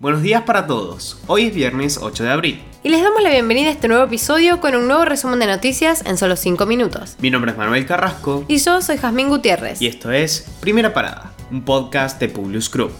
Buenos días para todos. Hoy es viernes 8 de abril. Y les damos la bienvenida a este nuevo episodio con un nuevo resumen de noticias en solo 5 minutos. Mi nombre es Manuel Carrasco. Y yo soy Jazmín Gutiérrez. Y esto es Primera Parada, un podcast de Publius Group.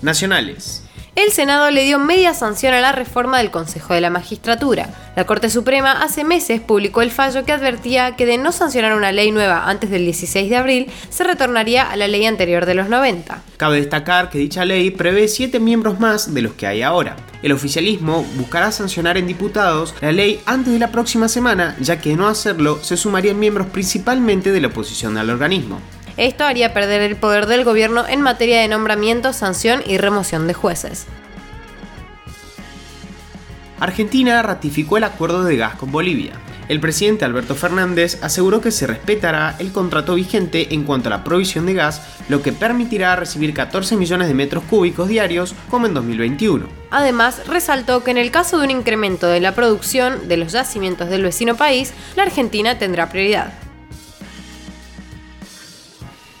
Nacionales. El Senado le dio media sanción a la reforma del Consejo de la Magistratura. La Corte Suprema hace meses publicó el fallo que advertía que de no sancionar una ley nueva antes del 16 de abril, se retornaría a la ley anterior de los 90. Cabe destacar que dicha ley prevé siete miembros más de los que hay ahora. El oficialismo buscará sancionar en diputados la ley antes de la próxima semana, ya que de no hacerlo se sumarían miembros principalmente de la oposición al organismo. Esto haría perder el poder del gobierno en materia de nombramiento, sanción y remoción de jueces. Argentina ratificó el acuerdo de gas con Bolivia. El presidente Alberto Fernández aseguró que se respetará el contrato vigente en cuanto a la provisión de gas, lo que permitirá recibir 14 millones de metros cúbicos diarios como en 2021. Además, resaltó que en el caso de un incremento de la producción de los yacimientos del vecino país, la Argentina tendrá prioridad.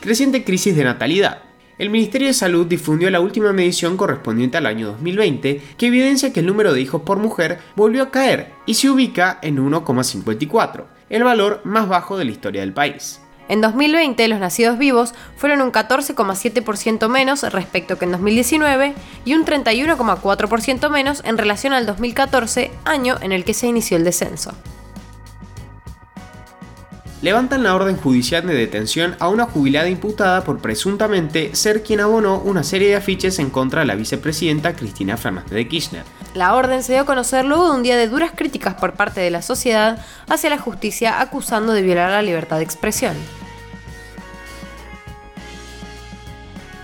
Creciente crisis de natalidad. El Ministerio de Salud difundió la última medición correspondiente al año 2020 que evidencia que el número de hijos por mujer volvió a caer y se ubica en 1,54, el valor más bajo de la historia del país. En 2020 los nacidos vivos fueron un 14,7% menos respecto que en 2019 y un 31,4% menos en relación al 2014, año en el que se inició el descenso levantan la orden judicial de detención a una jubilada imputada por presuntamente ser quien abonó una serie de afiches en contra de la vicepresidenta Cristina Fernández de Kirchner. La orden se dio a conocer luego de un día de duras críticas por parte de la sociedad hacia la justicia acusando de violar la libertad de expresión.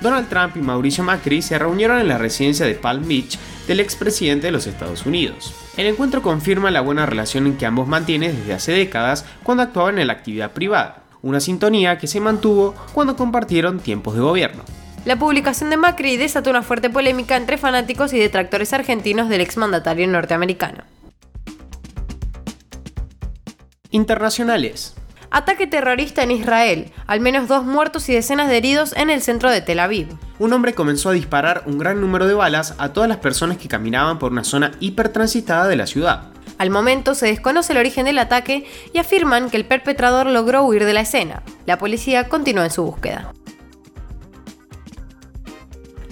Donald Trump y Mauricio Macri se reunieron en la residencia de Palm Beach del expresidente de los Estados Unidos. El encuentro confirma la buena relación que ambos mantienen desde hace décadas cuando actuaban en la actividad privada, una sintonía que se mantuvo cuando compartieron tiempos de gobierno. La publicación de Macri desató una fuerte polémica entre fanáticos y detractores argentinos del exmandatario norteamericano. Internacionales. Ataque terrorista en Israel. Al menos dos muertos y decenas de heridos en el centro de Tel Aviv. Un hombre comenzó a disparar un gran número de balas a todas las personas que caminaban por una zona hipertransitada de la ciudad. Al momento se desconoce el origen del ataque y afirman que el perpetrador logró huir de la escena. La policía continúa en su búsqueda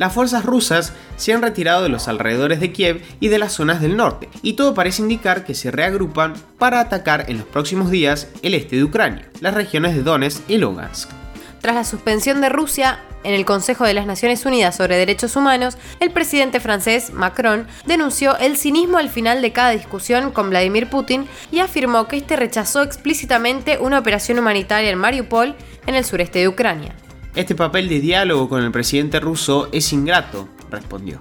las fuerzas rusas se han retirado de los alrededores de Kiev y de las zonas del norte, y todo parece indicar que se reagrupan para atacar en los próximos días el este de Ucrania, las regiones de Donetsk y Lugansk. Tras la suspensión de Rusia en el Consejo de las Naciones Unidas sobre Derechos Humanos, el presidente francés Macron denunció el cinismo al final de cada discusión con Vladimir Putin y afirmó que este rechazó explícitamente una operación humanitaria en Mariupol, en el sureste de Ucrania. Este papel de diálogo con el presidente ruso es ingrato, respondió.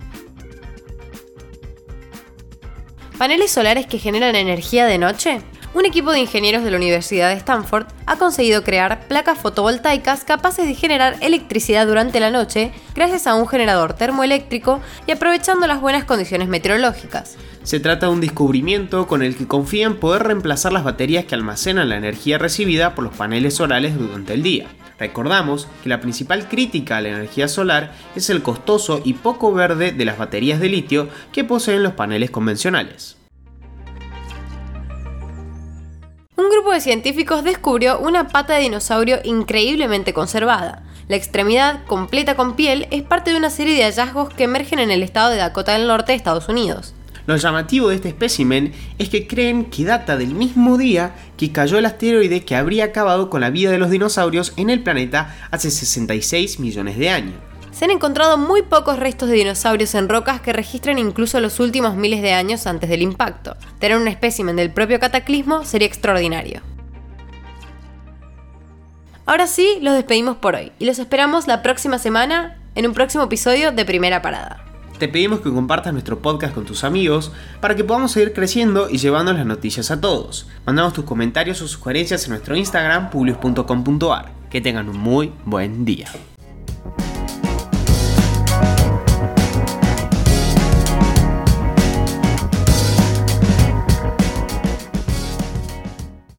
¿Paneles solares que generan energía de noche? Un equipo de ingenieros de la Universidad de Stanford ha conseguido crear placas fotovoltaicas capaces de generar electricidad durante la noche gracias a un generador termoeléctrico y aprovechando las buenas condiciones meteorológicas. Se trata de un descubrimiento con el que confían poder reemplazar las baterías que almacenan la energía recibida por los paneles solares durante el día. Recordamos que la principal crítica a la energía solar es el costoso y poco verde de las baterías de litio que poseen los paneles convencionales. Un grupo de científicos descubrió una pata de dinosaurio increíblemente conservada. La extremidad, completa con piel, es parte de una serie de hallazgos que emergen en el estado de Dakota del Norte de Estados Unidos. Lo llamativo de este espécimen es que creen que data del mismo día que cayó el asteroide que habría acabado con la vida de los dinosaurios en el planeta hace 66 millones de años. Se han encontrado muy pocos restos de dinosaurios en rocas que registran incluso los últimos miles de años antes del impacto. Tener un espécimen del propio cataclismo sería extraordinario. Ahora sí, los despedimos por hoy y los esperamos la próxima semana en un próximo episodio de Primera Parada te pedimos que compartas nuestro podcast con tus amigos para que podamos seguir creciendo y llevando las noticias a todos. Mandamos tus comentarios o sugerencias en nuestro Instagram, publius.com.ar. Que tengan un muy buen día.